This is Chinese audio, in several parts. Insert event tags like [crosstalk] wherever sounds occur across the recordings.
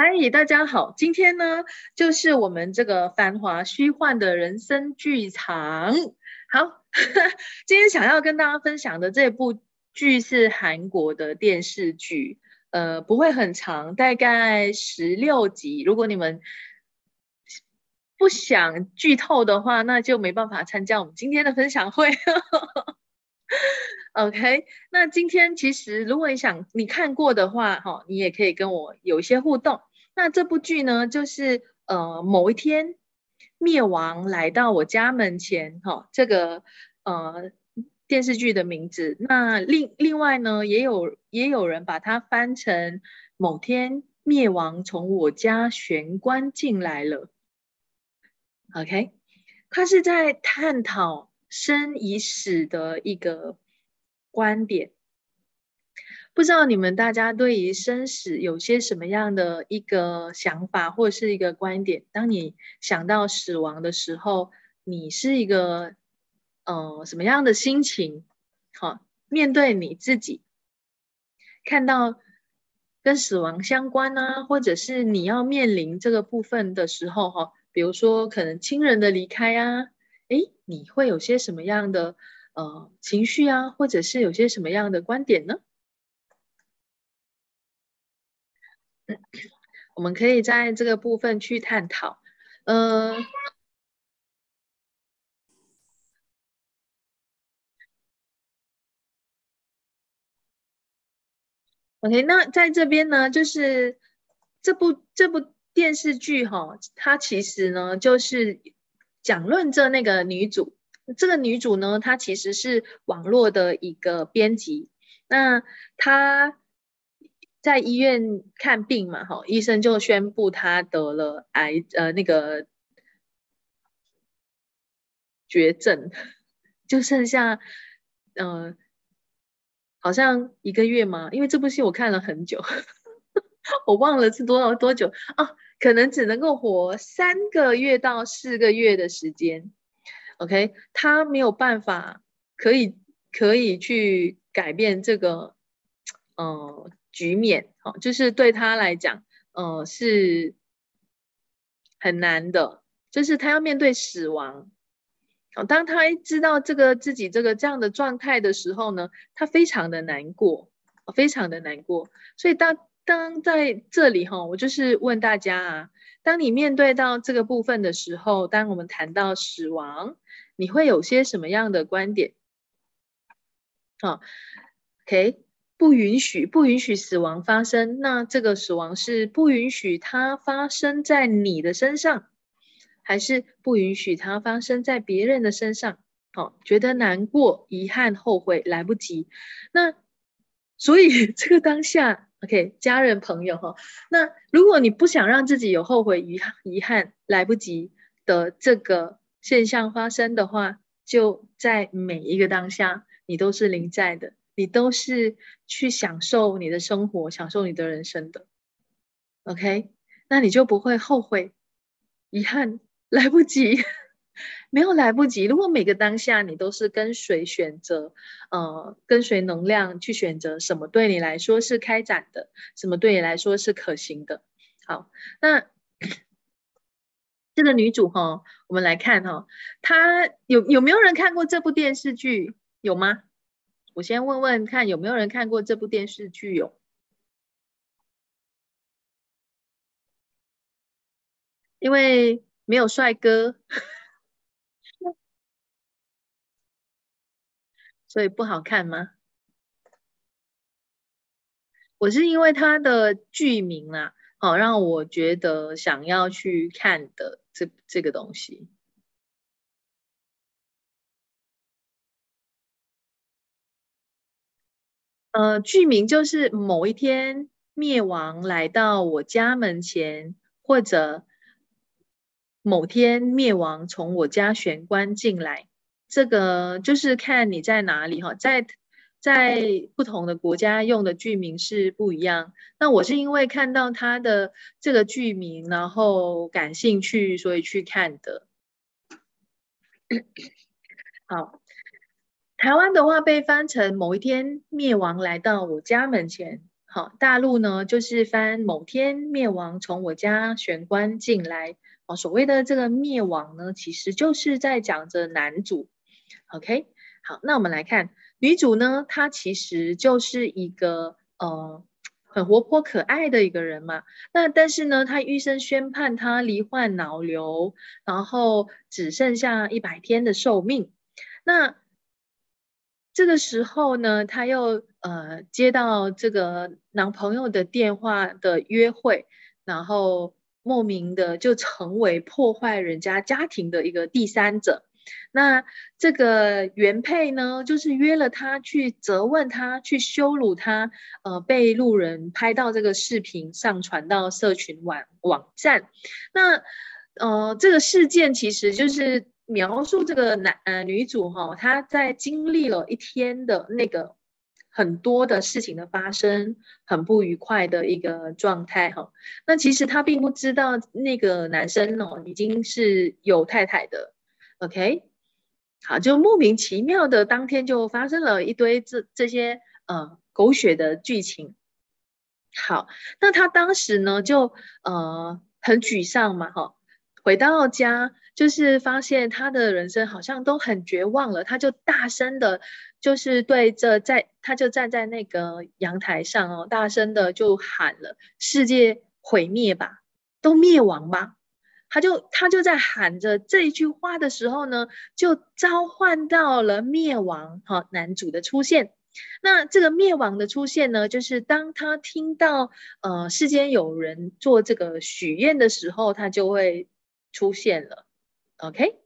嗨，大家好，今天呢就是我们这个繁华虚幻的人生剧场。好，[laughs] 今天想要跟大家分享的这部剧是韩国的电视剧，呃，不会很长，大概十六集。如果你们不想剧透的话，那就没办法参加我们今天的分享会。OK，那今天其实如果你想你看过的话，哈，你也可以跟我有一些互动。那这部剧呢，就是呃某一天灭亡来到我家门前，哈，这个呃电视剧的名字。那另另外呢，也有也有人把它翻成某天灭亡从我家玄关进来了。OK，它是在探讨生与死的一个观点。不知道你们大家对于生死有些什么样的一个想法或是一个观点？当你想到死亡的时候，你是一个呃什么样的心情？好，面对你自己，看到跟死亡相关啊，或者是你要面临这个部分的时候，哈，比如说可能亲人的离开啊，诶，你会有些什么样的呃情绪啊，或者是有些什么样的观点呢？我们可以在这个部分去探讨。嗯，OK，那在这边呢，就是这部这部电视剧哈，它其实呢就是讲论着那个女主，这个女主呢，她其实是网络的一个编辑，那她。在医院看病嘛，哈，医生就宣布他得了癌，呃，那个绝症，[laughs] 就剩下，嗯，好像一个月嘛，因为这部戏我看了很久，[laughs] 我忘了是多少多久啊，可能只能够活三个月到四个月的时间。OK，他没有办法可以可以去改变这个，嗯。局面，哦，就是对他来讲，呃，是很难的，就是他要面对死亡。哦，当他知道这个自己这个这样的状态的时候呢，他非常的难过，非常的难过。所以当当在这里哈，我就是问大家啊，当你面对到这个部分的时候，当我们谈到死亡，你会有些什么样的观点？好，OK。不允许，不允许死亡发生。那这个死亡是不允许它发生在你的身上，还是不允许它发生在别人的身上？好，觉得难过、遗憾、后悔，来不及。那所以 [laughs] 这个当下，OK，家人朋友哈。那如果你不想让自己有后悔、遗遗憾、来不及的这个现象发生的话，就在每一个当下，你都是临在的。你都是去享受你的生活，享受你的人生的，OK？那你就不会后悔、遗憾、来不及，[laughs] 没有来不及。如果每个当下你都是跟随选择，呃，跟随能量去选择什么对你来说是开展的，什么对你来说是可行的。好，那 [clears throat] 这个女主哈，我们来看哈，她有有没有人看过这部电视剧？有吗？我先问问看有没有人看过这部电视剧哟？因为没有帅哥，所以不好看吗？我是因为它的剧名啊，好让我觉得想要去看的这这个东西。呃，剧名就是某一天灭亡来到我家门前，或者某天灭亡从我家玄关进来。这个就是看你在哪里哈，在在不同的国家用的剧名是不一样。那我是因为看到他的这个剧名，然后感兴趣，所以去看的。[coughs] 好。台湾的话被翻成某一天灭亡来到我家门前，好，大陆呢就是翻某天灭亡从我家玄关进来。哦，所谓的这个灭亡呢，其实就是在讲着男主。OK，好，那我们来看女主呢，她其实就是一个呃很活泼可爱的一个人嘛。那但是呢，她医生宣判她罹患脑瘤，然后只剩下一百天的寿命。那这个时候呢，她又呃接到这个男朋友的电话的约会，然后。莫名的就成为破坏人家家庭的一个第三者，那这个原配呢，就是约了他去责问他，去羞辱他，呃，被路人拍到这个视频上传到社群网网站。那呃，这个事件其实就是描述这个男呃女主哈，她在经历了一天的那个。很多的事情的发生，很不愉快的一个状态哈。那其实她并不知道那个男生哦，已经是有太太的。OK，好，就莫名其妙的当天就发生了一堆这这些呃狗血的剧情。好，那他当时呢就呃很沮丧嘛哈，回到家就是发现他的人生好像都很绝望了，他就大声的。就是对着在，他就站在那个阳台上哦，大声的就喊了：“世界毁灭吧，都灭亡吧！”他就他就在喊着这一句话的时候呢，就召唤到了灭亡哈男主的出现。那这个灭亡的出现呢，就是当他听到呃世间有人做这个许愿的时候，他就会出现了。OK。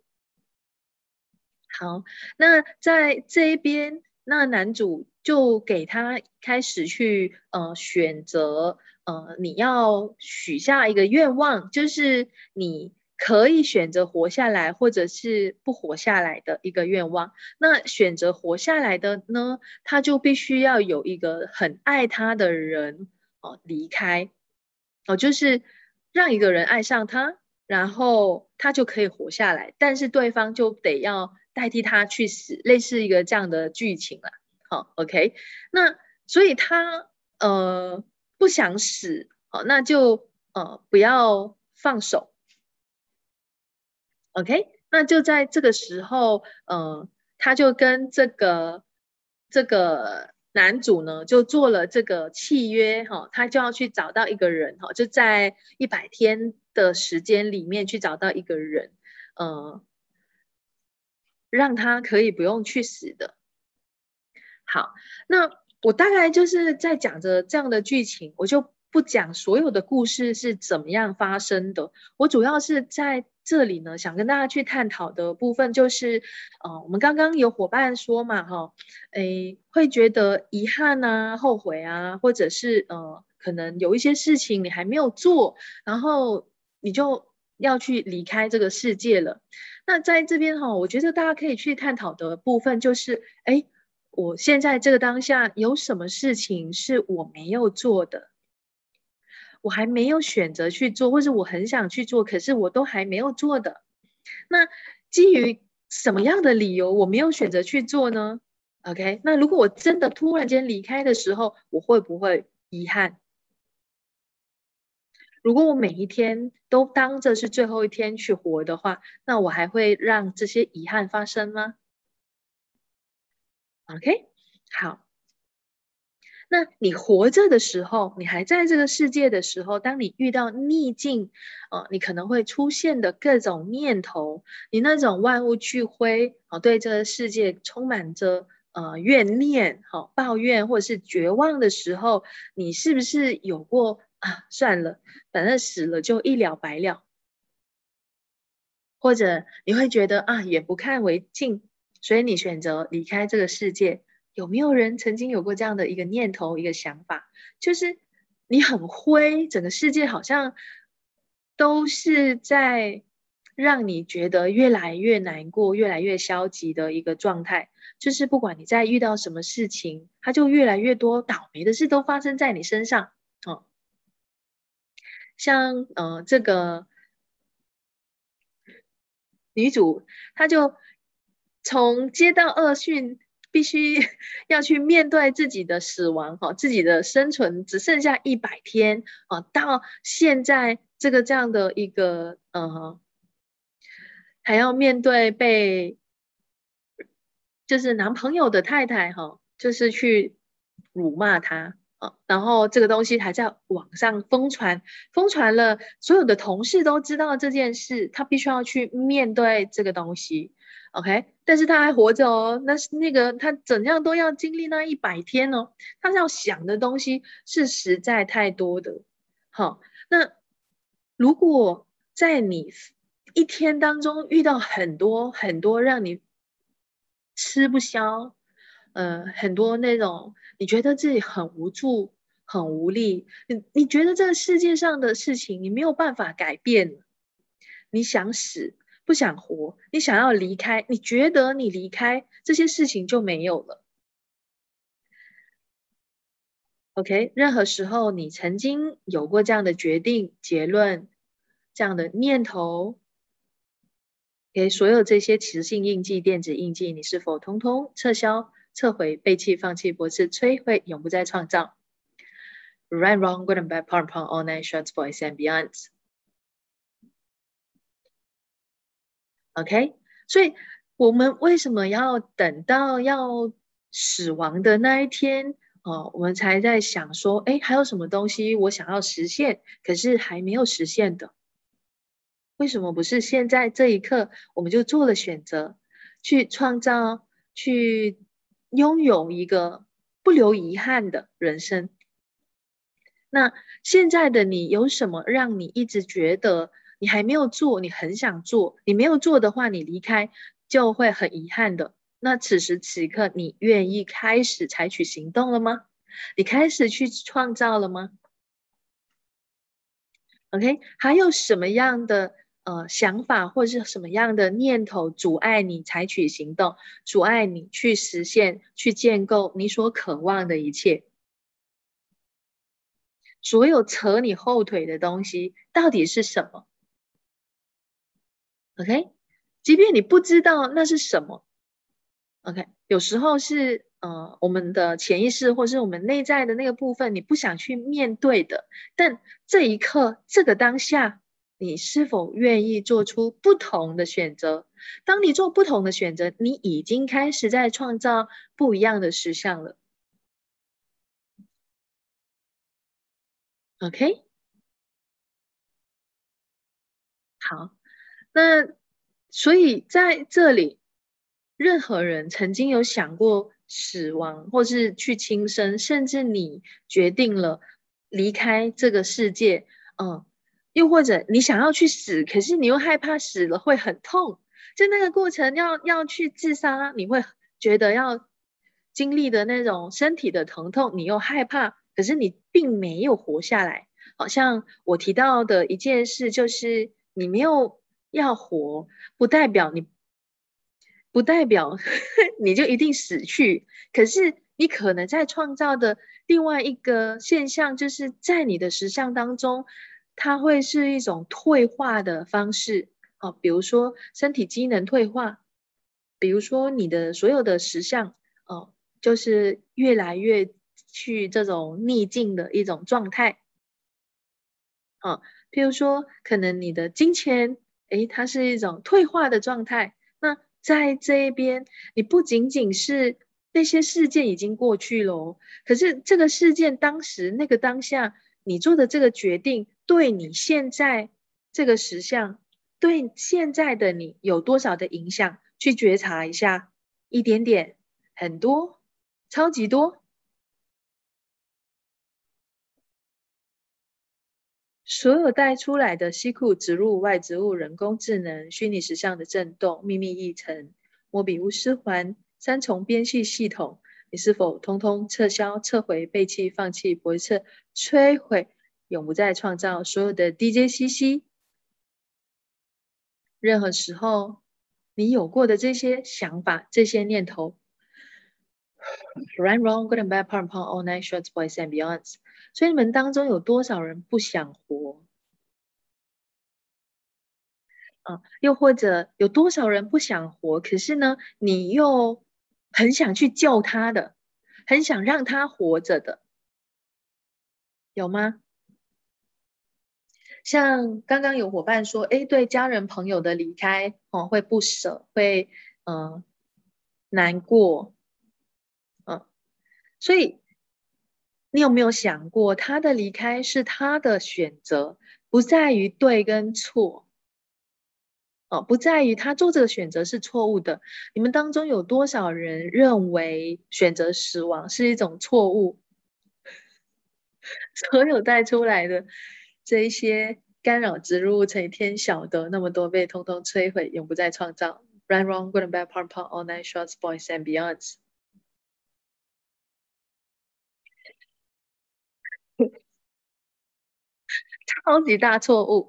好，那在这一边，那男主就给他开始去呃选择呃你要许下一个愿望，就是你可以选择活下来，或者是不活下来的一个愿望。那选择活下来的呢，他就必须要有一个很爱他的人哦离开哦，就是让一个人爱上他，然后他就可以活下来，但是对方就得要。代替他去死，类似一个这样的剧情了。好，OK，那所以他呃不想死，好，那就呃不要放手。OK，那就在这个时候，呃，他就跟这个这个男主呢，就做了这个契约，哈，他就要去找到一个人，哈，就在一百天的时间里面去找到一个人，呃。让他可以不用去死的。好，那我大概就是在讲着这样的剧情，我就不讲所有的故事是怎么样发生的。我主要是在这里呢，想跟大家去探讨的部分就是，呃，我们刚刚有伙伴说嘛，哈，诶，会觉得遗憾啊、后悔啊，或者是呃，可能有一些事情你还没有做，然后你就要去离开这个世界了。那在这边哈，我觉得大家可以去探讨的部分就是，哎，我现在这个当下有什么事情是我没有做的，我还没有选择去做，或者我很想去做，可是我都还没有做的。那基于什么样的理由我没有选择去做呢？OK，那如果我真的突然间离开的时候，我会不会遗憾？如果我每一天都当着是最后一天去活的话，那我还会让这些遗憾发生吗？OK，好。那你活着的时候，你还在这个世界的时候，当你遇到逆境，呃，你可能会出现的各种念头，你那种万物俱灰，哦，对这个世界充满着呃怨念，好抱怨或者是绝望的时候，你是不是有过？啊，算了，反正死了就一了百了。或者你会觉得啊，眼不看为净，所以你选择离开这个世界。有没有人曾经有过这样的一个念头、一个想法？就是你很灰，整个世界好像都是在让你觉得越来越难过、越来越消极的一个状态。就是不管你在遇到什么事情，它就越来越多倒霉的事都发生在你身上。嗯像呃，这个女主，她就从接到恶讯必须 [laughs] 要去面对自己的死亡，哈，自己的生存只剩下一百天，啊，到现在这个这样的一个，呃，还要面对被，就是男朋友的太太，哈，就是去辱骂他。然后这个东西还在网上疯传，疯传了，所有的同事都知道这件事，他必须要去面对这个东西，OK？但是他还活着哦，那是那个他怎样都要经历那一百天哦，他要想的东西是实在太多的。好，那如果在你一天当中遇到很多很多让你吃不消。呃，很多那种你觉得自己很无助、很无力，你你觉得这个世界上的事情你没有办法改变，你想死不想活，你想要离开，你觉得你离开这些事情就没有了。OK，任何时候你曾经有过这样的决定、结论、这样的念头，给所有这些磁性印记、电子印记，你是否通通撤销？撤回、背弃、放弃、驳斥、摧毁，永不再创造。Right, wrong, good and bad, power, power, all night, shorts, boys and beyonds. OK，所以我们为什么要等到要死亡的那一天哦，我们才在想说，哎，还有什么东西我想要实现，可是还没有实现的？为什么不是现在这一刻我们就做了选择，去创造，去？拥有一个不留遗憾的人生。那现在的你有什么让你一直觉得你还没有做，你很想做，你没有做的话，你离开就会很遗憾的。那此时此刻，你愿意开始采取行动了吗？你开始去创造了吗？OK，还有什么样的？呃，想法或是什么样的念头阻碍你采取行动，阻碍你去实现、去建构你所渴望的一切？所有扯你后腿的东西到底是什么？OK，即便你不知道那是什么，OK，有时候是呃我们的潜意识或是我们内在的那个部分，你不想去面对的，但这一刻，这个当下。你是否愿意做出不同的选择？当你做不同的选择，你已经开始在创造不一样的实相了。OK，好，那所以在这里，任何人曾经有想过死亡，或是去轻生，甚至你决定了离开这个世界，嗯。又或者你想要去死，可是你又害怕死了会很痛，就那个过程要要去自杀，你会觉得要经历的那种身体的疼痛，你又害怕，可是你并没有活下来。好像我提到的一件事，就是你没有要活，不代表你不代表 [laughs] 你就一定死去，可是你可能在创造的另外一个现象，就是在你的实相当中。它会是一种退化的方式，哦，比如说身体机能退化，比如说你的所有的实相，哦，就是越来越去这种逆境的一种状态，啊，譬如说可能你的金钱，诶，它是一种退化的状态。那在这一边，你不仅仅是那些事件已经过去了，可是这个事件当时那个当下。你做的这个决定，对你现在这个实相，对现在的你有多少的影响？去觉察一下，一点点，很多，超级多。所有带出来的西库植入外植物、人工智能、虚拟实相的震动、秘密议程、莫比乌斯环、三重编系系统。你是否通通撤销、撤回、背弃、放弃、驳斥、摧毁，永不再创造所有的 DJCC？任何时候，你有过的这些想法、这些念头，right, wrong, good and bad, part and part, all night, shorts, boys and beyonds。所以你们当中有多少人不想活？啊，又或者有多少人不想活？可是呢，你又很想去救他的，很想让他活着的，有吗？像刚刚有伙伴说，哎，对家人朋友的离开，哦，会不舍，会嗯难过，嗯，所以你有没有想过，他的离开是他的选择，不在于对跟错。哦，不在于他做这个选择是错误的。你们当中有多少人认为选择死亡是一种错误？[laughs] 所有带出来的这一些干扰植入，成天晓得那么多被通通摧毁，永不再创造。Run wrong, good and bad, part, part, all night, shorts, boys and beyonds。[laughs] 超级大错误。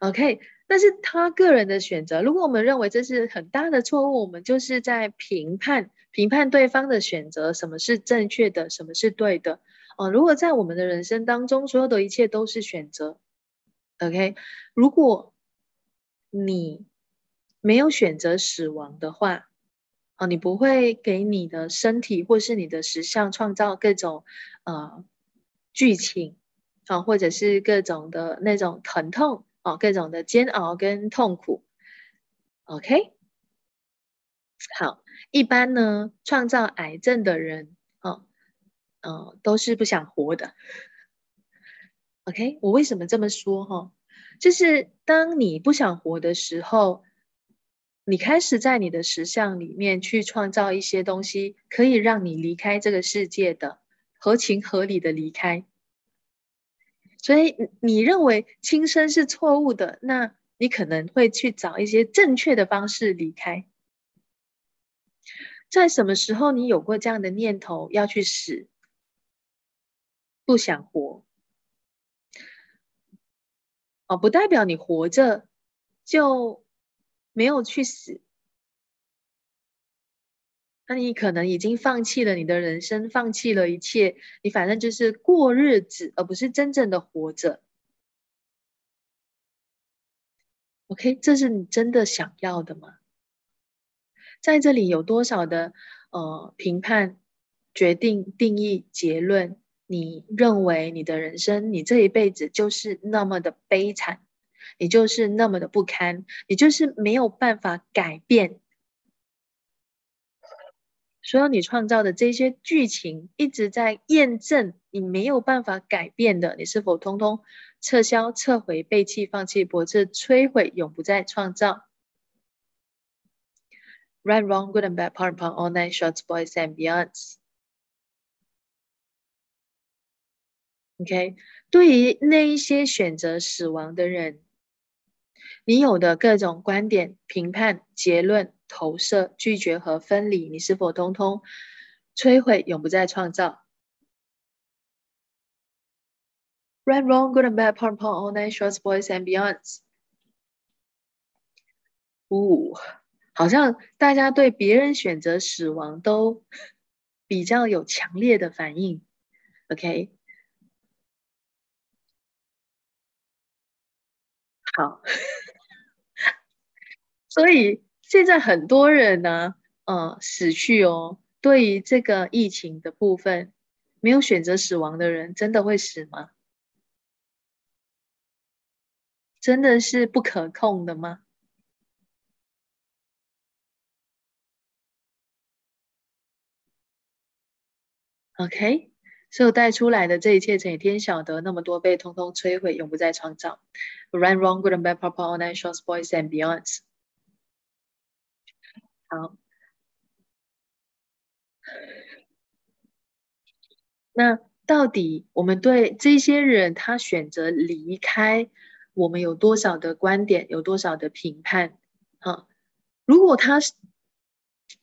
OK。那是他个人的选择，如果我们认为这是很大的错误，我们就是在评判评判对方的选择，什么是正确的，什么是对的。哦，如果在我们的人生当中，所有的一切都是选择，OK？如果你没有选择死亡的话，哦，你不会给你的身体或是你的实相创造各种呃剧情啊，或者是各种的那种疼痛。哦，各种的煎熬跟痛苦，OK，好，一般呢，创造癌症的人，哦，嗯，都是不想活的，OK，我为什么这么说？哈，就是当你不想活的时候，你开始在你的实相里面去创造一些东西，可以让你离开这个世界的，合情合理的离开。所以你认为轻生是错误的，那你可能会去找一些正确的方式离开。在什么时候你有过这样的念头要去死，不想活？哦，不代表你活着就没有去死。那你可能已经放弃了你的人生，放弃了一切，你反正就是过日子，而不是真正的活着。OK，这是你真的想要的吗？在这里有多少的呃评判、决定、定义、结论？你认为你的人生，你这一辈子就是那么的悲惨，你就是那么的不堪，你就是没有办法改变。所有你创造的这些剧情一直在验证你没有办法改变的，你是否通通撤销、撤回、背弃、放弃、驳斥、摧毁，永不再创造？Right, wrong, good and bad, part, part, all night, shorts, boys and beyonds. OK，对于那一些选择死亡的人，你有的各种观点、评判、结论。投射、拒绝和分离，你是否通通摧毁，永不再创造？Right, wrong, good and bad, part, part, all night, shorts, boys and beyonds。呜，好像大家对别人选择死亡都比较有强烈的反应。OK，好，[laughs] 所以。现在很多人呢，呃，死去哦。对于这个疫情的部分，没有选择死亡的人，真的会死吗？真的是不可控的吗？OK，所带出来的这一切，成天晓得那么多被通通摧毁，永不再创造。Run, wrong, good and bad, purple, all night, shorts, boys and Beyond 好，那到底我们对这些人他选择离开，我们有多少的观点，有多少的评判？啊，如果他是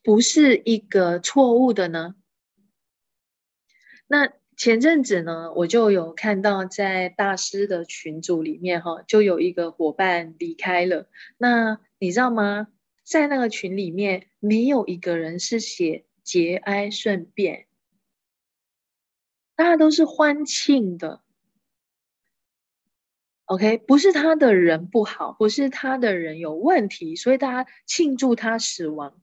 不是一个错误的呢？那前阵子呢，我就有看到在大师的群组里面，哈，就有一个伙伴离开了。那你知道吗？在那个群里面，没有一个人是写节哀顺变，大家都是欢庆的。OK，不是他的人不好，不是他的人有问题，所以大家庆祝他死亡。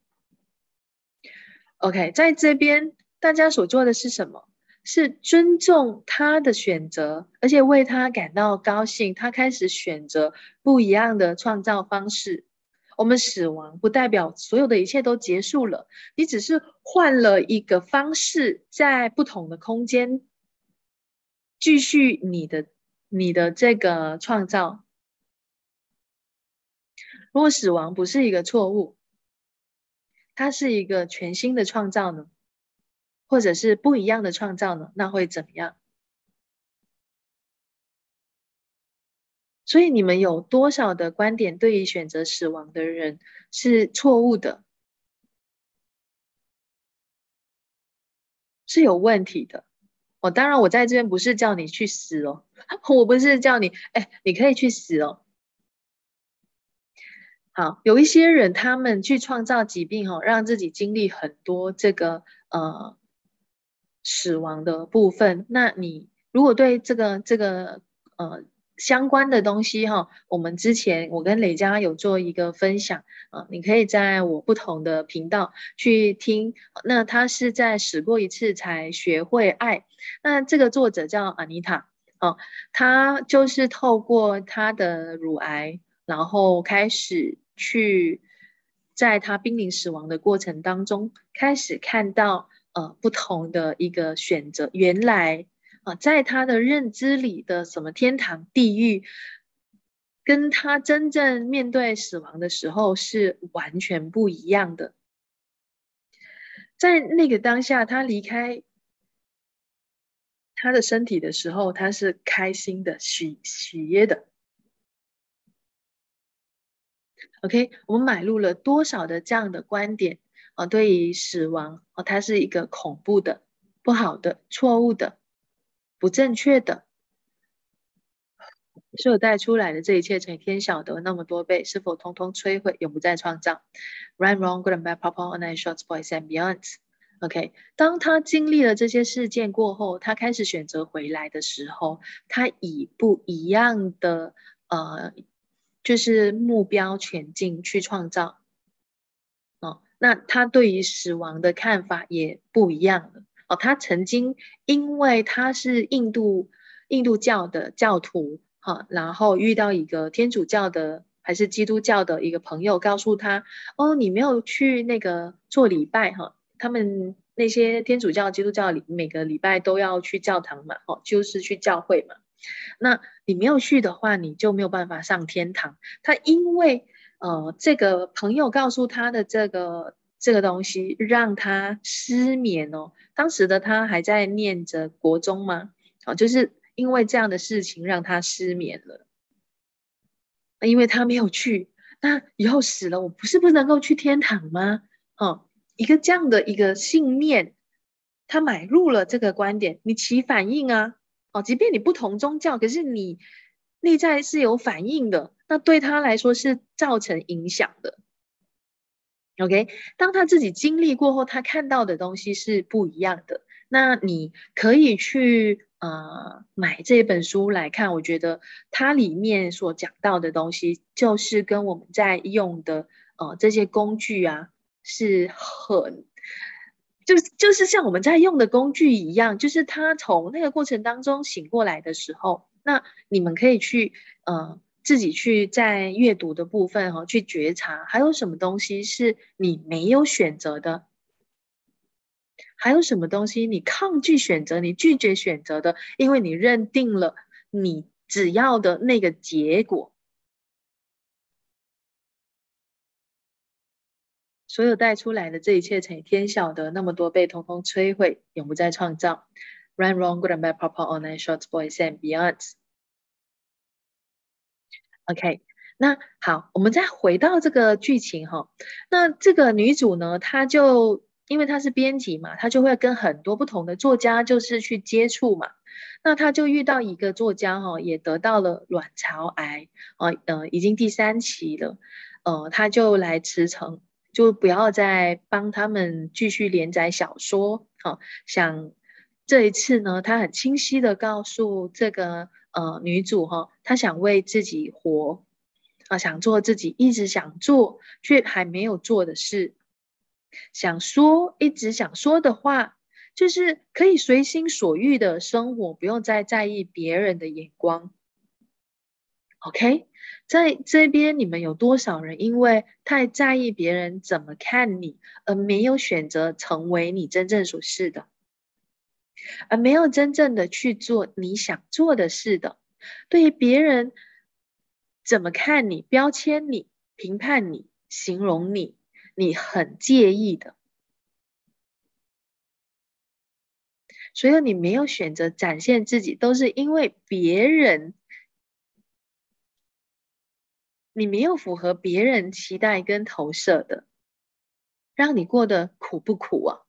OK，在这边大家所做的是什么？是尊重他的选择，而且为他感到高兴。他开始选择不一样的创造方式。我们死亡不代表所有的一切都结束了，你只是换了一个方式，在不同的空间继续你的你的这个创造。如果死亡不是一个错误，它是一个全新的创造呢，或者是不一样的创造呢？那会怎么样？所以你们有多少的观点对于选择死亡的人是错误的，是有问题的？哦，当然我在这边不是叫你去死哦，[laughs] 我不是叫你，哎，你可以去死哦。好，有一些人他们去创造疾病哦，让自己经历很多这个呃死亡的部分。那你如果对这个这个呃。相关的东西哈，我们之前我跟磊佳有做一个分享啊，你可以在我不同的频道去听。那他是在死过一次才学会爱。那这个作者叫阿妮塔哦，他就是透过他的乳癌，然后开始去在他濒临死亡的过程当中，开始看到呃不同的一个选择，原来啊。在他的认知里的什么天堂、地狱，跟他真正面对死亡的时候是完全不一样的。在那个当下，他离开他的身体的时候，他是开心的、喜喜悦的。OK，我们买入了多少的这样的观点啊？对于死亡啊，它是一个恐怖的、不好的、错误的。不正确的，所带出来的这一切，乘以天晓得那么多倍，是否通通摧毁，永不再创造？Right, wrong, good and bad, pop on, and short boys and beyond. OK，当他经历了这些事件过后，他开始选择回来的时候，他以不一样的呃，就是目标前进去创造。那他对于死亡的看法也不一样了。哦，他曾经因为他是印度印度教的教徒，哈，然后遇到一个天主教的还是基督教的一个朋友，告诉他，哦，你没有去那个做礼拜，哈，他们那些天主教、基督教里每个礼拜都要去教堂嘛，哦，就是去教会嘛，那你没有去的话，你就没有办法上天堂。他因为呃，这个朋友告诉他的这个。这个东西让他失眠哦。当时的他还在念着国中吗？好，就是因为这样的事情让他失眠了。因为他没有去，那以后死了，我不是不能够去天堂吗？哦，一个这样的一个信念，他买入了这个观点，你起反应啊？哦，即便你不同宗教，可是你内在是有反应的，那对他来说是造成影响的。OK，当他自己经历过后，他看到的东西是不一样的。那你可以去呃买这本书来看，我觉得它里面所讲到的东西，就是跟我们在用的呃这些工具啊，是很就就是像我们在用的工具一样，就是他从那个过程当中醒过来的时候，那你们可以去呃。自己去在阅读的部分哈，去觉察还有什么东西是你没有选择的，还有什么东西你抗拒选择，你拒绝选择的，因为你认定了你只要的那个结果，所有带出来的这一切乘以天晓得那么多被通通摧毁，永不再创造。Run wrong, good and bad, proper, online, short, boys and beyonds. OK，那好，我们再回到这个剧情哈。那这个女主呢，她就因为她是编辑嘛，她就会跟很多不同的作家就是去接触嘛。那她就遇到一个作家哈，也得到了卵巢癌啊，呃，已经第三期了。呃，她就来辞呈，就不要再帮他们继续连载小说。好，想这一次呢，她很清晰的告诉这个。呃，女主哈，她想为自己活啊，想做自己一直想做却还没有做的事。想说一直想说的话，就是可以随心所欲的生活，不用再在意别人的眼光。OK，在这边你们有多少人因为太在意别人怎么看你，而没有选择成为你真正所是的，而没有真正的去做你想做的事的？对于别人怎么看你、标签你、评判你、形容你，你很介意的，所以你没有选择展现自己，都是因为别人。你没有符合别人期待跟投射的，让你过得苦不苦啊？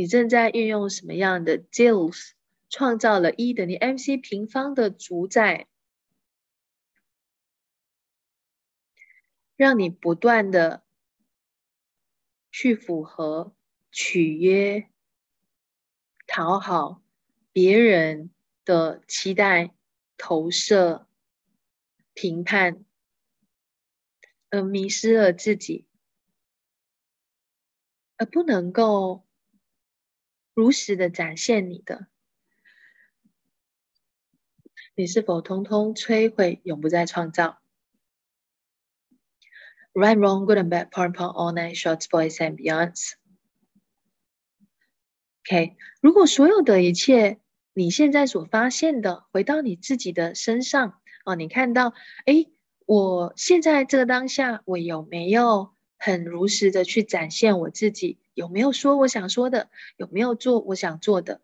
你正在运用什么样的 deals 创造了一等于 mc 平方的主宰，让你不断的去符合、取约、讨好别人。的期待、投射、评判，而迷失了自己，而不能够如实的展现你的，你是否通通摧毁，永不再创造？Right, wrong, good and bad, part, part, all night, shorts, boys and beyonds. OK，如果所有的一切。你现在所发现的，回到你自己的身上哦，你看到，哎，我现在这个当下，我有没有很如实的去展现我自己？有没有说我想说的？有没有做我想做的？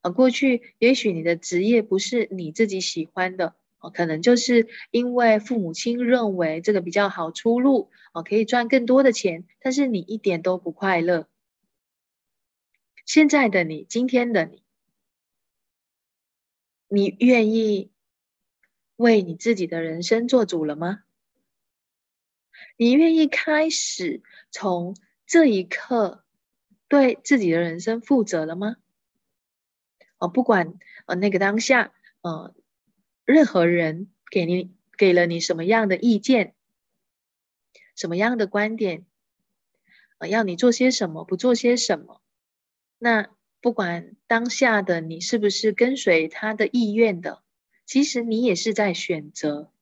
啊，过去也许你的职业不是你自己喜欢的哦，可能就是因为父母亲认为这个比较好出路哦，可以赚更多的钱，但是你一点都不快乐。现在的你，今天的你。你愿意为你自己的人生做主了吗？你愿意开始从这一刻对自己的人生负责了吗？哦，不管呃那个当下，呃，任何人给你给了你什么样的意见，什么样的观点，呃，要你做些什么，不做些什么，那。不管当下的你是不是跟随他的意愿的，其实你也是在选择。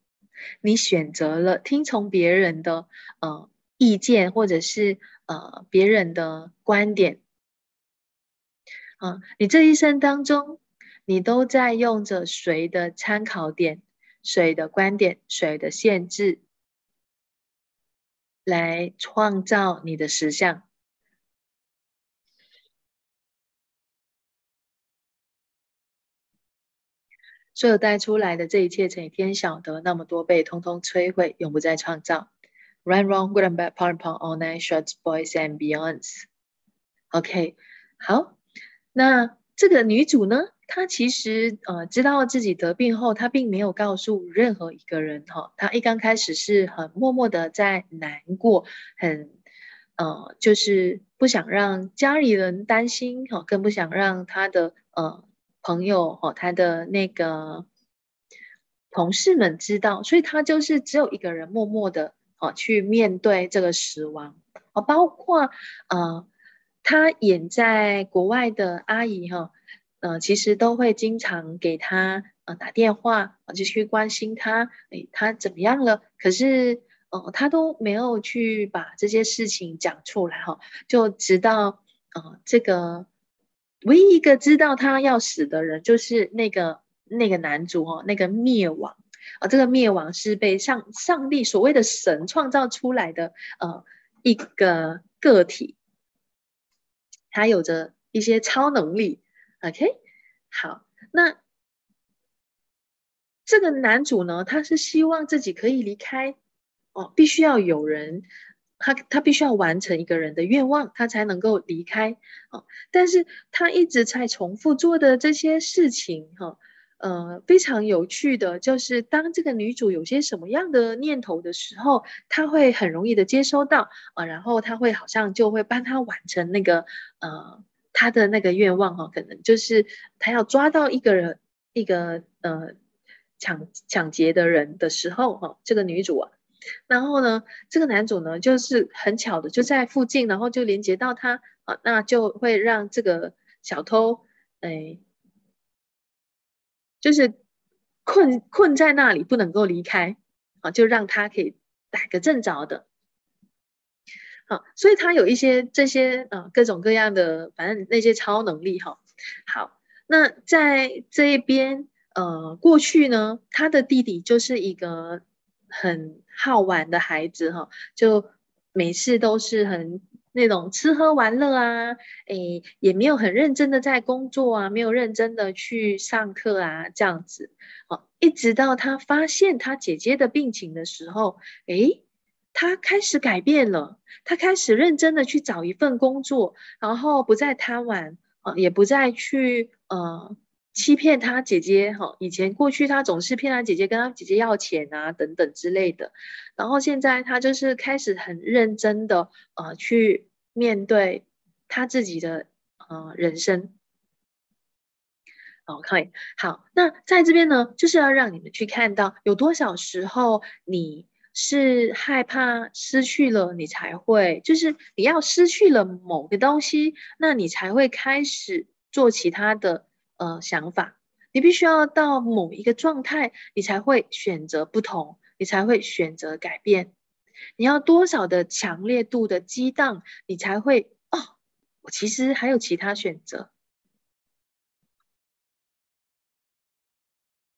你选择了听从别人的呃意见，或者是呃别人的观点。啊，你这一生当中，你都在用着谁的参考点、谁的观点、谁的限制，来创造你的实相。所有带出来的这一切，乘以天晓得那么多倍，通通摧毁，永不再创造。Run, run, good and bad, part, part, all night, shorts, boys and beyonds. OK，好，那这个女主呢？她其实呃知道自己得病后，她并没有告诉任何一个人哈。她一刚开始是很默默的在难过，很呃就是不想让家里人担心哈，更不想让她的呃。朋友哦，他的那个同事们知道，所以他就是只有一个人默默的哦去面对这个死亡哦，包括呃他演在国外的阿姨哈，呃其实都会经常给他呃打电话啊，就去关心他，诶他怎么样了？可是呃他都没有去把这些事情讲出来哈，就直到呃这个。唯一一个知道他要死的人，就是那个那个男主哦，那个灭亡啊，这个灭亡是被上上帝所谓的神创造出来的呃一个个体，他有着一些超能力。OK，好，那这个男主呢，他是希望自己可以离开哦，必须要有人。他他必须要完成一个人的愿望，他才能够离开啊！但是他一直在重复做的这些事情，哈，呃，非常有趣的，就是当这个女主有些什么样的念头的时候，他会很容易的接收到啊，然后他会好像就会帮他完成那个呃他的那个愿望哈，可能就是他要抓到一个人一个呃抢抢劫的人的时候，哈，这个女主啊，然后呢，这个男主呢，就是很巧的就在附近，然后就连接到他，啊，那就会让这个小偷，哎，就是困困在那里不能够离开，啊，就让他可以逮个正着的，好，所以他有一些这些啊各种各样的，反正那些超能力，哈，好，那在这一边。呃，过去呢，他的弟弟就是一个很好玩的孩子哈，就每次都是很那种吃喝玩乐啊，诶，也没有很认真的在工作啊，没有认真的去上课啊，这样子，哦，一直到他发现他姐姐的病情的时候，诶，他开始改变了，他开始认真的去找一份工作，然后不再贪玩啊，也不再去呃。欺骗他姐姐哈，以前过去他总是骗他姐姐，跟他姐姐要钱啊等等之类的，然后现在他就是开始很认真的呃去面对他自己的呃人生。OK，好，那在这边呢，就是要让你们去看到有多少时候你是害怕失去了，你才会就是你要失去了某个东西，那你才会开始做其他的。呃，想法，你必须要到某一个状态，你才会选择不同，你才会选择改变。你要多少的强烈度的激荡，你才会哦，我其实还有其他选择。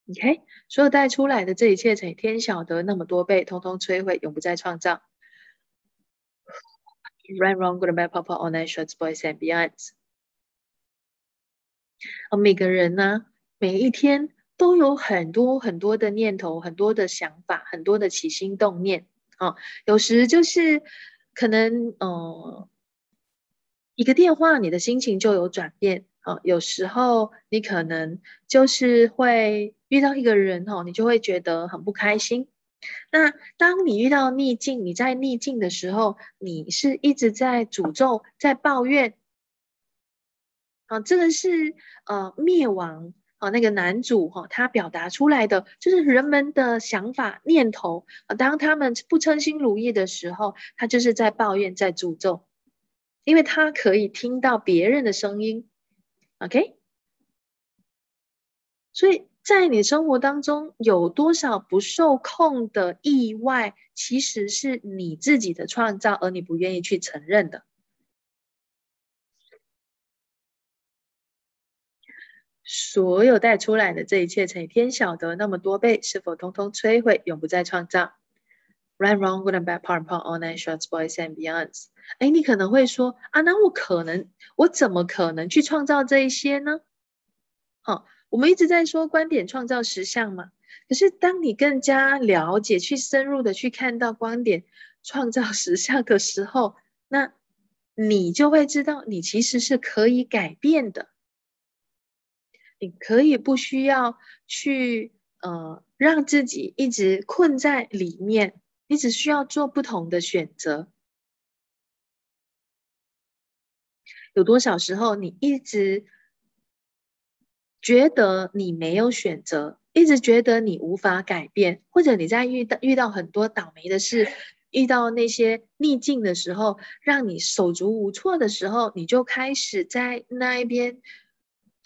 OK，所有带出来的这一切，乘以天晓得那么多倍，通通摧毁，永不再创造。Run wrong, good and bad, pop, all night, shorts, boys and beyonds. 啊，每个人呢，每一天都有很多很多的念头，很多的想法，很多的起心动念。啊，有时就是可能，呃，一个电话，你的心情就有转变。啊，有时候你可能就是会遇到一个人，哦，你就会觉得很不开心。那当你遇到逆境，你在逆境的时候，你是一直在诅咒，在抱怨。啊，这个是呃灭亡啊，那个男主哈，他表达出来的就是人们的想法念头啊。当他们不称心如意的时候，他就是在抱怨，在诅咒，因为他可以听到别人的声音。OK，所以在你生活当中有多少不受控的意外，其实是你自己的创造，而你不愿意去承认的。所有带出来的这一切，乘以天晓得那么多倍，是否通通摧毁，永不再创造？Right, wrong, good and bad, part and part, all night, shorts, boys and beyonds。哎，你可能会说啊，那我可能，我怎么可能去创造这一些呢？好，我们一直在说观点创造实相嘛。可是当你更加了解，去深入的去看到观点创造实相的时候，那你就会知道，你其实是可以改变的。你可以不需要去呃让自己一直困在里面，你只需要做不同的选择。有多少时候你一直觉得你没有选择，一直觉得你无法改变，或者你在遇到遇到很多倒霉的事，遇到那些逆境的时候，让你手足无措的时候，你就开始在那一边。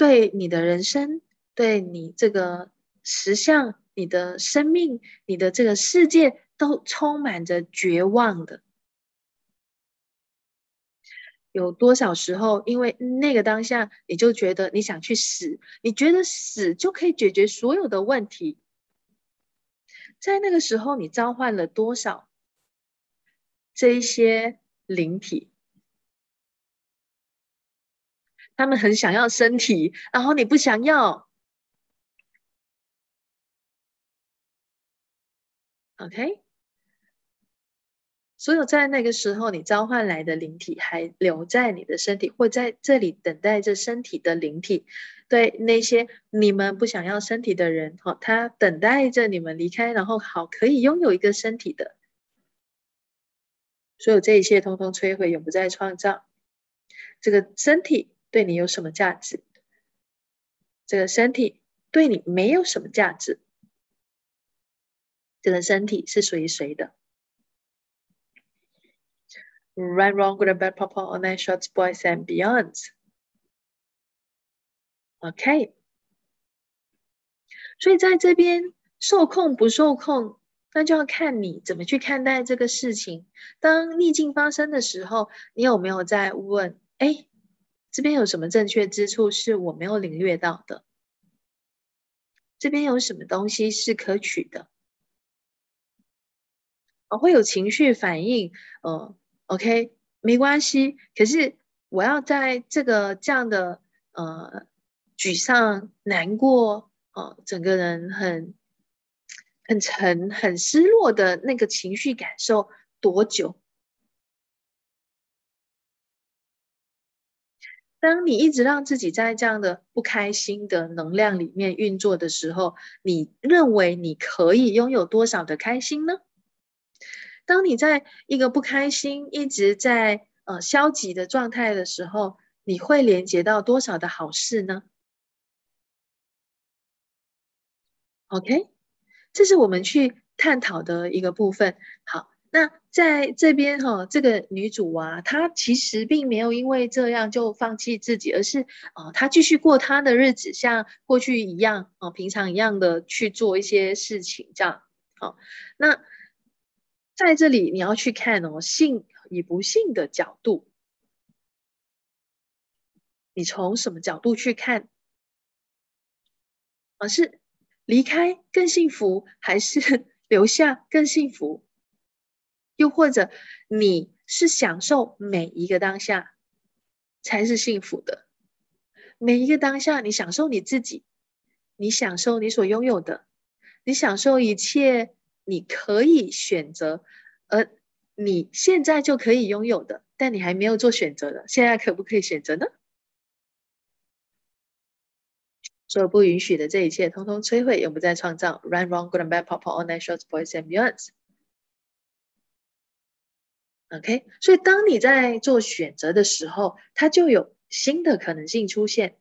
对你的人生，对你这个实相，你的生命，你的这个世界，都充满着绝望的。有多少时候，因为那个当下，你就觉得你想去死，你觉得死就可以解决所有的问题？在那个时候，你召唤了多少这一些灵体？他们很想要身体，然后你不想要，OK？所有在那个时候你召唤来的灵体还留在你的身体，或在这里等待着身体的灵体，对那些你们不想要身体的人，哈，他等待着你们离开，然后好可以拥有一个身体的。所有这一切通通摧毁，永不再创造这个身体。对你有什么价值？这个身体对你没有什么价值。这个身体是属于谁的？Right, wrong, good and bad, purple, online, shorts, boys and beyonds. OK，所以在这边受控不受控，那就要看你怎么去看待这个事情。当逆境发生的时候，你有没有在问？哎，这边有什么正确之处是我没有领略到的？这边有什么东西是可取的？哦，会有情绪反应，呃，OK，没关系。可是我要在这个这样的呃沮丧、难过，哦，整个人很很沉、很失落的那个情绪感受多久？当你一直让自己在这样的不开心的能量里面运作的时候，你认为你可以拥有多少的开心呢？当你在一个不开心、一直在呃消极的状态的时候，你会连接到多少的好事呢？OK，这是我们去探讨的一个部分。好。那在这边哈，这个女主啊，她其实并没有因为这样就放弃自己，而是啊，她继续过她的日子，像过去一样啊，平常一样的去做一些事情，这样好。那在这里你要去看哦，信与不信的角度，你从什么角度去看？啊，是离开更幸福，还是 [laughs] 留下更幸福？又或者你是享受每一个当下才是幸福的，每一个当下你享受你自己，你享受你所拥有的，你享受一切你可以选择，而你现在就可以拥有的，但你还没有做选择的，现在可不可以选择呢？所有不允许的这一切，通通摧毁，永不再创造。Run, wrong, good and bad, pop, all night, shorts, boys and beyonds。OK，所以当你在做选择的时候，它就有新的可能性出现。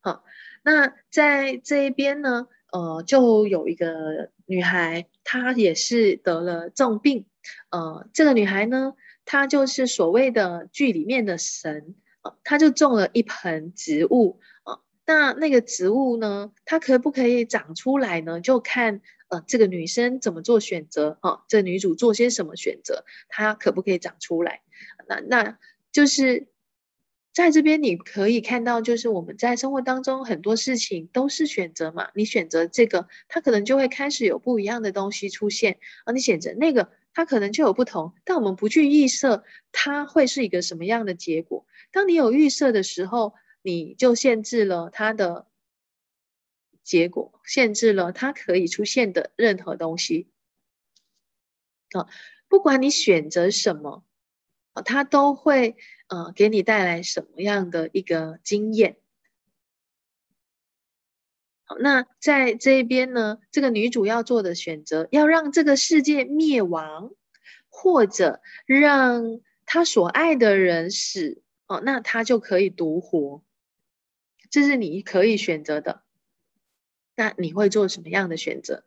好，那在这一边呢，呃，就有一个女孩，她也是得了重病。呃，这个女孩呢，她就是所谓的剧里面的神，呃，她就种了一盆植物。啊，那那个植物呢，它可不可以长出来呢？就看。呃，这个女生怎么做选择？哈，这女主做些什么选择？她可不可以长出来？那那就是在这边你可以看到，就是我们在生活当中很多事情都是选择嘛。你选择这个，它可能就会开始有不一样的东西出现；而你选择那个，它可能就有不同。但我们不去预设它会是一个什么样的结果。当你有预设的时候，你就限制了它的。结果限制了它可以出现的任何东西啊，不管你选择什么啊，它都会呃给你带来什么样的一个经验。好，那在这边呢，这个女主要做的选择，要让这个世界灭亡，或者让她所爱的人死哦，那她就可以独活，这是你可以选择的。那你会做什么样的选择？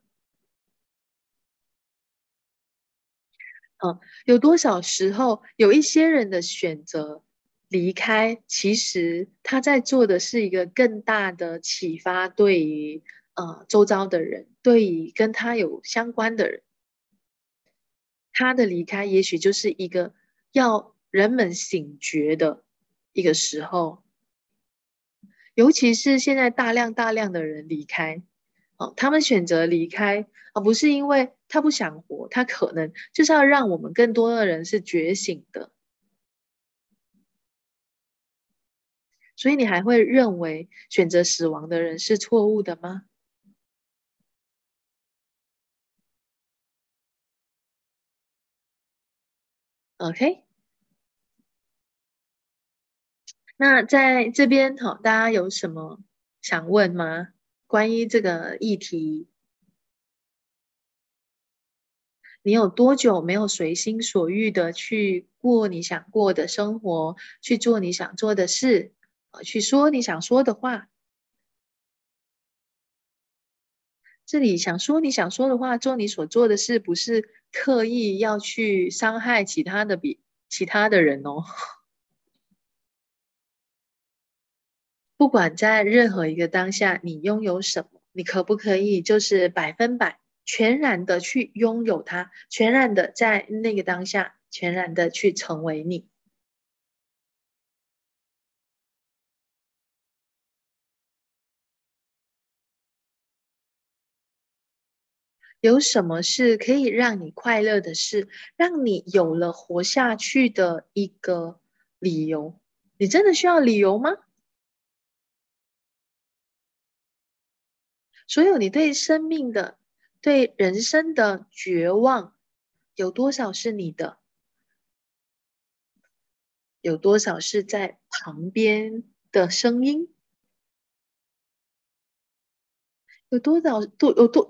嗯，有多少时候有一些人的选择离开，其实他在做的是一个更大的启发，对于呃周遭的人，对于跟他有相关的人，他的离开也许就是一个要人们醒觉的一个时候。尤其是现在大量大量的人离开，哦，他们选择离开，而不是因为他不想活，他可能就是要让我们更多的人是觉醒的。所以你还会认为选择死亡的人是错误的吗？OK。那在这边哈，大家有什么想问吗？关于这个议题，你有多久没有随心所欲的去过你想过的生活，去做你想做的事，去说你想说的话？这里想说你想说的话，做你所做的事，不是刻意要去伤害其他的比其他的人哦。不管在任何一个当下，你拥有什么，你可不可以就是百分百、全然的去拥有它，全然的在那个当下，全然的去成为你？有什么是可以让你快乐的事，让你有了活下去的一个理由？你真的需要理由吗？所有你对生命的、对人生的绝望，有多少是你的？有多少是在旁边的声音？有多少多有多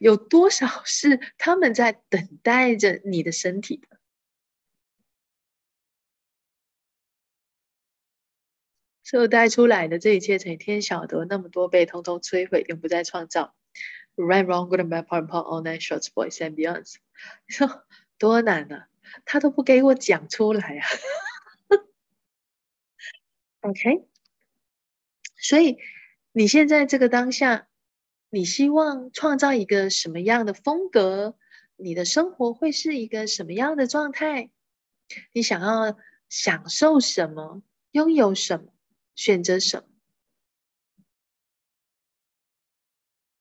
有多少是他们在等待着你的身体所带出来的这一切，成天晓得那么多被通通摧毁，永不再创造。Right, wrong, good and bad, part and part, all night, shorts, boys and beyonds。说多难啊？他都不给我讲出来啊。OK，所以你现在这个当下，你希望创造一个什么样的风格？你的生活会是一个什么样的状态？你想要享受什么？拥有什么？选择什么，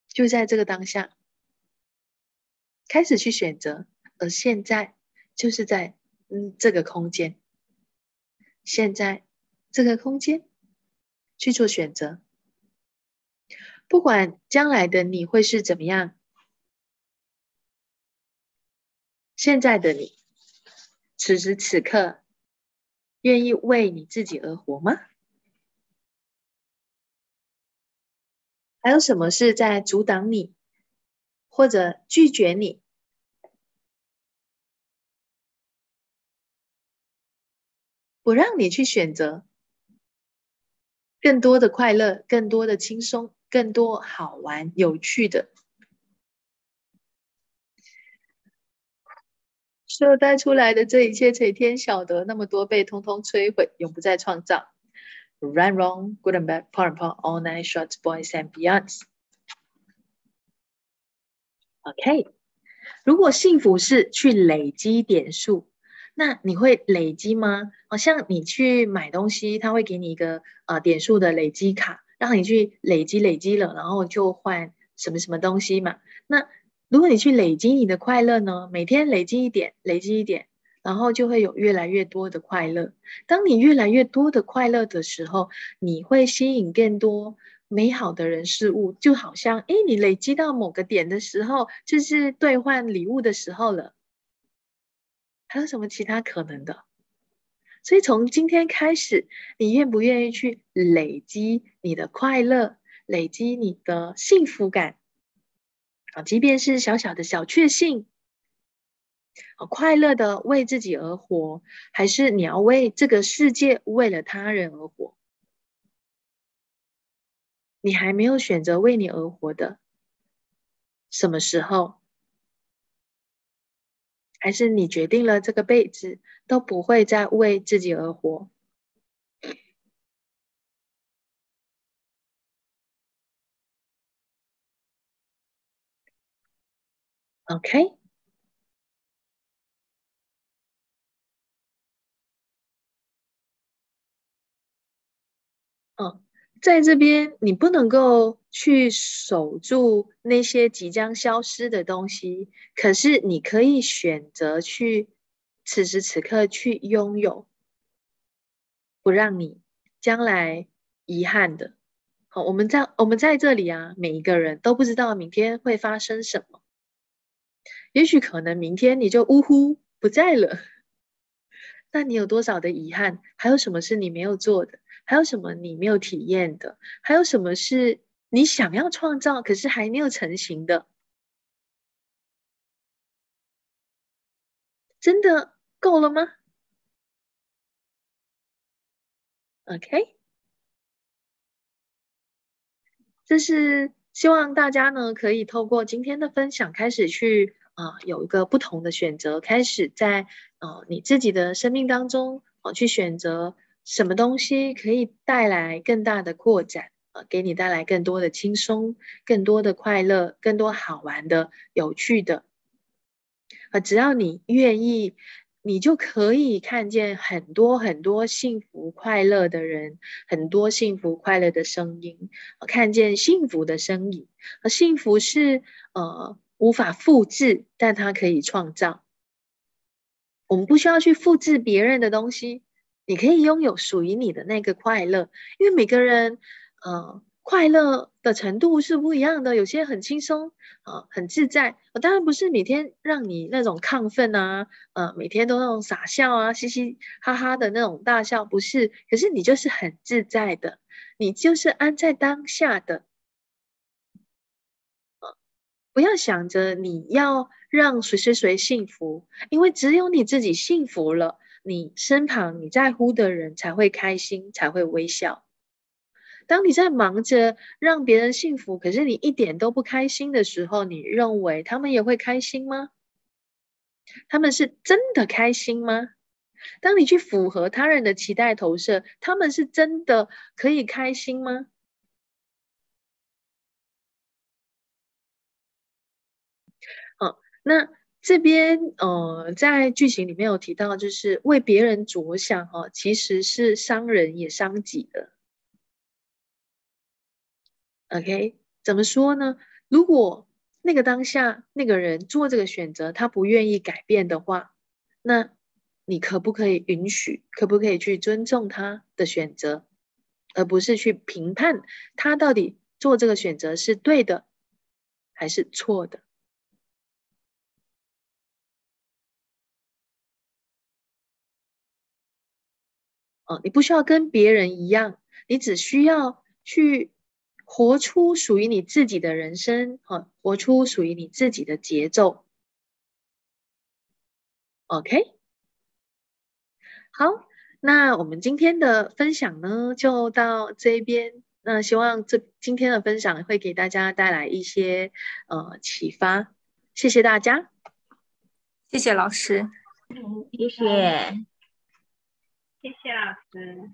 就在这个当下开始去选择，而现在就是在嗯这个空间，现在这个空间去做选择，不管将来的你会是怎么样，现在的你此时此刻愿意为你自己而活吗？还有什么是在阻挡你，或者拒绝你，不让你去选择更多的快乐、更多的轻松、更多好玩、有趣的？所带出来的这一切，谁天晓得？那么多被通通摧毁，永不再创造。Right, wrong, good and bad, part and part, all night, shots, boys and beyonds. OK，如果幸福是去累积点数，那你会累积吗？好像你去买东西，他会给你一个呃点数的累积卡，让你去累积累积了，然后就换什么什么东西嘛。那如果你去累积你的快乐呢？每天累积一点，累积一点。然后就会有越来越多的快乐。当你越来越多的快乐的时候，你会吸引更多美好的人事物。就好像，哎，你累积到某个点的时候，就是兑换礼物的时候了。还有什么其他可能的？所以从今天开始，你愿不愿意去累积你的快乐，累积你的幸福感？啊，即便是小小的小确幸。快乐的为自己而活，还是你要为这个世界、为了他人而活？你还没有选择为你而活的，什么时候？还是你决定了这个辈子都不会再为自己而活？OK。嗯，在这边你不能够去守住那些即将消失的东西，可是你可以选择去此时此刻去拥有，不让你将来遗憾的。好，我们在我们在这里啊，每一个人都不知道明天会发生什么，也许可能明天你就呜呼不在了，[laughs] 那你有多少的遗憾？还有什么是你没有做的？还有什么你没有体验的？还有什么是你想要创造，可是还没有成型的？真的够了吗？OK，这是希望大家呢可以透过今天的分享，开始去啊有一个不同的选择，开始在呃你自己的生命当中啊去选择什么东西可以带来更大的扩展啊，给你带来更多的轻松、更多的快乐、更多好玩的、有趣的啊，只要你愿意。你就可以看见很多很多幸福快乐的人，很多幸福快乐的声音，看见幸福的身影。而幸福是呃无法复制，但它可以创造。我们不需要去复制别人的东西，你可以拥有属于你的那个快乐。因为每个人，呃。快乐的程度是不一样的，有些很轻松啊，很自在。当然不是每天让你那种亢奋啊，呃，每天都那种傻笑啊，嘻嘻哈哈的那种大笑，不是。可是你就是很自在的，你就是安在当下的。不要想着你要让谁谁谁幸福，因为只有你自己幸福了，你身旁你在乎的人才会开心，才会微笑。当你在忙着让别人幸福，可是你一点都不开心的时候，你认为他们也会开心吗？他们是真的开心吗？当你去符合他人的期待投射，他们是真的可以开心吗？嗯，那这边呃，在剧情里面有提到，就是为别人着想哈，其实是伤人也伤己的。OK，怎么说呢？如果那个当下那个人做这个选择，他不愿意改变的话，那你可不可以允许？可不可以去尊重他的选择，而不是去评判他到底做这个选择是对的还是错的？哦，你不需要跟别人一样，你只需要去。活出属于你自己的人生，哈，活出属于你自己的节奏。OK，好，那我们今天的分享呢，就到这边。那希望这今天的分享会给大家带来一些呃启发。谢谢大家，谢谢老师，谢谢，谢谢老师。